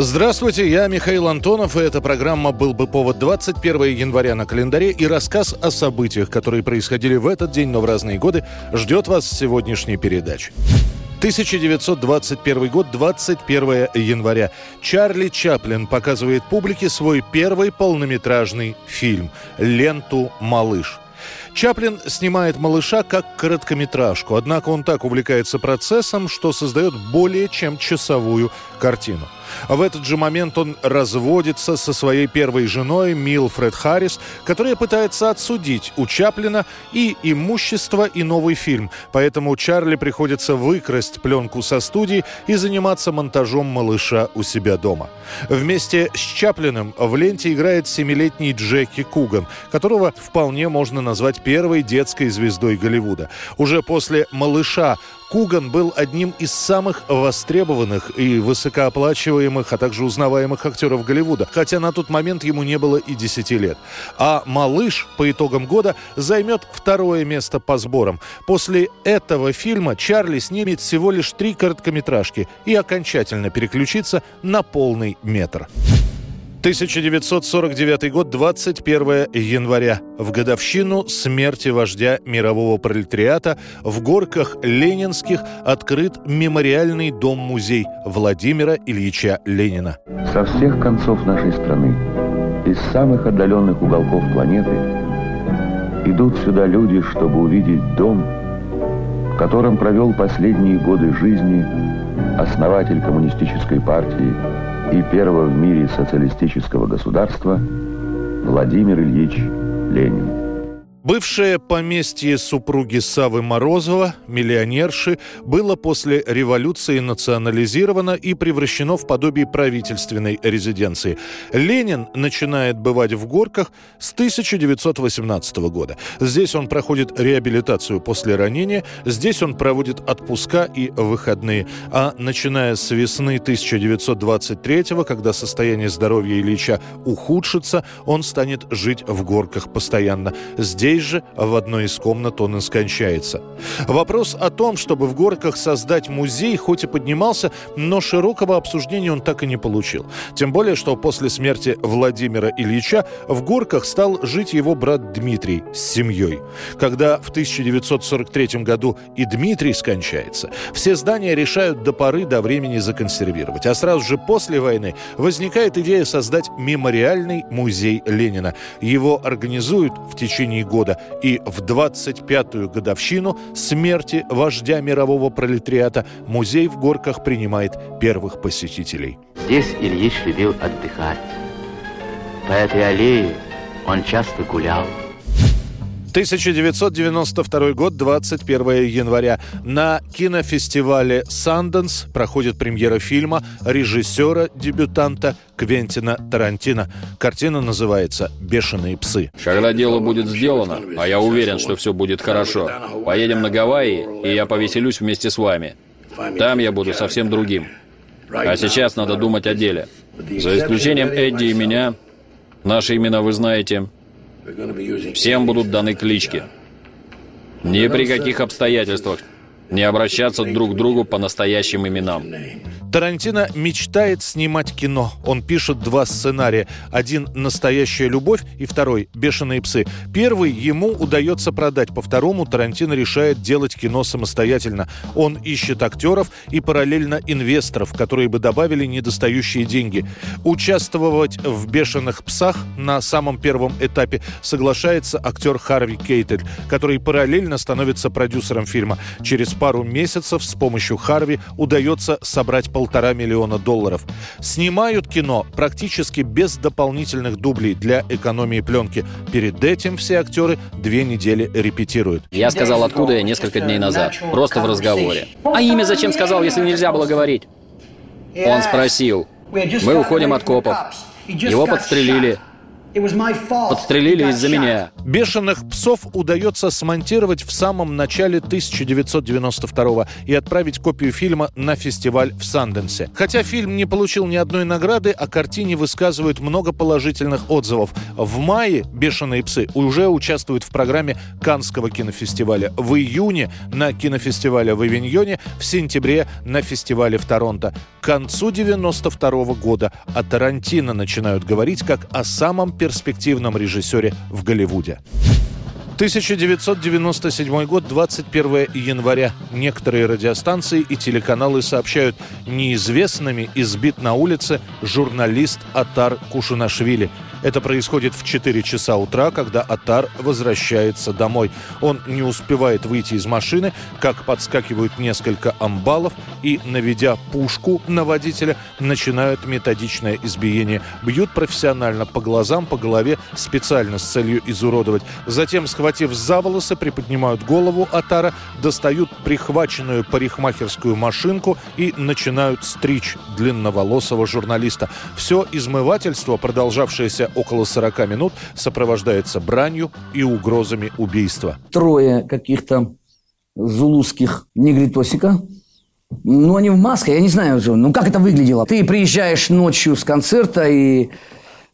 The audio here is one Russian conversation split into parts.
Здравствуйте, я Михаил Антонов, и эта программа «Был бы повод» 21 января на календаре и рассказ о событиях, которые происходили в этот день, но в разные годы, ждет вас в сегодняшней передаче. 1921 год, 21 января. Чарли Чаплин показывает публике свой первый полнометражный фильм «Ленту «Малыш». Чаплин снимает «Малыша» как короткометражку, однако он так увлекается процессом, что создает более чем часовую картину. В этот же момент он разводится со своей первой женой Милфред Харрис, которая пытается отсудить у Чаплина и имущество, и новый фильм. Поэтому Чарли приходится выкрасть пленку со студии и заниматься монтажом малыша у себя дома. Вместе с Чаплиным в ленте играет семилетний Джеки Куган, которого вполне можно назвать первой детской звездой Голливуда. Уже после «Малыша» Куган был одним из самых востребованных и высокооплачиваемых, а также узнаваемых актеров Голливуда, хотя на тот момент ему не было и 10 лет. А «Малыш» по итогам года займет второе место по сборам. После этого фильма Чарли снимет всего лишь три короткометражки и окончательно переключится на полный метр. 1949 год, 21 января. В годовщину смерти вождя мирового пролетариата в горках Ленинских открыт мемориальный дом-музей Владимира Ильича Ленина. Со всех концов нашей страны, из самых отдаленных уголков планеты, идут сюда люди, чтобы увидеть дом, в котором провел последние годы жизни основатель коммунистической партии и первого в мире социалистического государства Владимир Ильич Ленин. Бывшее поместье супруги Савы Морозова, миллионерши, было после революции национализировано и превращено в подобие правительственной резиденции. Ленин начинает бывать в Горках с 1918 года. Здесь он проходит реабилитацию после ранения, здесь он проводит отпуска и выходные. А начиная с весны 1923 когда состояние здоровья Ильича ухудшится, он станет жить в Горках постоянно. Здесь же в одной из комнат он и скончается. Вопрос о том, чтобы в Горках создать музей, хоть и поднимался, но широкого обсуждения он так и не получил. Тем более, что после смерти Владимира Ильича в Горках стал жить его брат Дмитрий с семьей. Когда в 1943 году и Дмитрий скончается, все здания решают до поры до времени законсервировать. А сразу же после войны возникает идея создать мемориальный музей Ленина. Его организуют в течение года года. И в 25-ю годовщину смерти вождя мирового пролетариата музей в Горках принимает первых посетителей. Здесь Ильич любил отдыхать. По этой аллее он часто гулял. 1992 год, 21 января. На кинофестивале «Санденс» проходит премьера фильма режиссера-дебютанта Квентина Тарантино. Картина называется «Бешеные псы». Когда дело будет сделано, а я уверен, что все будет хорошо, поедем на Гавайи, и я повеселюсь вместе с вами. Там я буду совсем другим. А сейчас надо думать о деле. За исключением Эдди и меня, наши имена вы знаете, Всем будут даны клички. Ни при каких обстоятельствах не обращаться друг к другу по настоящим именам. Тарантино мечтает снимать кино. Он пишет два сценария. Один «Настоящая любовь» и второй «Бешеные псы». Первый ему удается продать, по второму Тарантино решает делать кино самостоятельно. Он ищет актеров и параллельно инвесторов, которые бы добавили недостающие деньги. Участвовать в «Бешеных псах» на самом первом этапе соглашается актер Харви Кейтель, который параллельно становится продюсером фильма. Через пару месяцев с помощью Харви удается собрать полтора миллиона долларов. Снимают кино практически без дополнительных дублей для экономии пленки. Перед этим все актеры две недели репетируют. Я сказал, откуда я несколько дней назад. Просто в разговоре. А имя зачем сказал, если нельзя было говорить? Он спросил. Мы уходим от копов. Его подстрелили. Подстрелили из-за меня. «Бешеных псов» удается смонтировать в самом начале 1992 и отправить копию фильма на фестиваль в Санденсе. Хотя фильм не получил ни одной награды, о картине высказывают много положительных отзывов. В мае «Бешеные псы» уже участвуют в программе Канского кинофестиваля. В июне на кинофестивале в Авиньоне, в сентябре на фестивале в Торонто. К концу 92 года о Тарантино начинают говорить как о самом перспективном режиссере в Голливуде. 1997 год, 21 января. Некоторые радиостанции и телеканалы сообщают, неизвестными избит на улице журналист Атар Кушунашвили – это происходит в 4 часа утра, когда Атар возвращается домой. Он не успевает выйти из машины, как подскакивают несколько амбалов и, наведя пушку на водителя, начинают методичное избиение. Бьют профессионально по глазам, по голове, специально с целью изуродовать. Затем, схватив за волосы, приподнимают голову Атара, достают прихваченную парикмахерскую машинку и начинают стричь длинноволосого журналиста. Все измывательство, продолжавшееся около 40 минут сопровождается бранью и угрозами убийства. Трое каких-то зулузских негритосика. Ну, они в масках, я не знаю, ну как это выглядело. Ты приезжаешь ночью с концерта и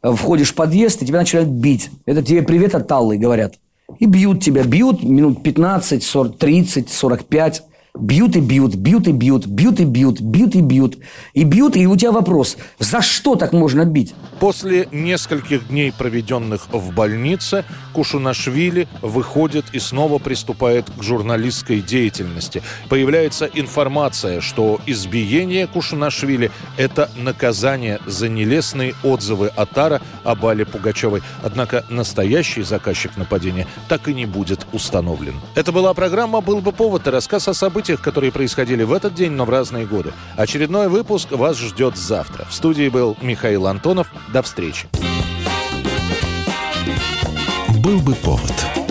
входишь в подъезд, и тебя начинают бить. Это тебе привет от Таллы, говорят. И бьют тебя, бьют минут 15, 40, 30, 45. Бьют и бьют, бьют и бьют, бьют и бьют, бьют и бьют. И бьют, и у тебя вопрос, за что так можно бить? После нескольких дней, проведенных в больнице, Кушунашвили выходит и снова приступает к журналистской деятельности. Появляется информация, что избиение Кушунашвили – это наказание за нелестные отзывы Атара об Але Пугачевой. Однако настоящий заказчик нападения так и не будет установлен. Это была программа «Был бы повод» и рассказ о событиях событиях, которые происходили в этот день, но в разные годы. Очередной выпуск вас ждет завтра. В студии был Михаил Антонов. До встречи. Был бы повод.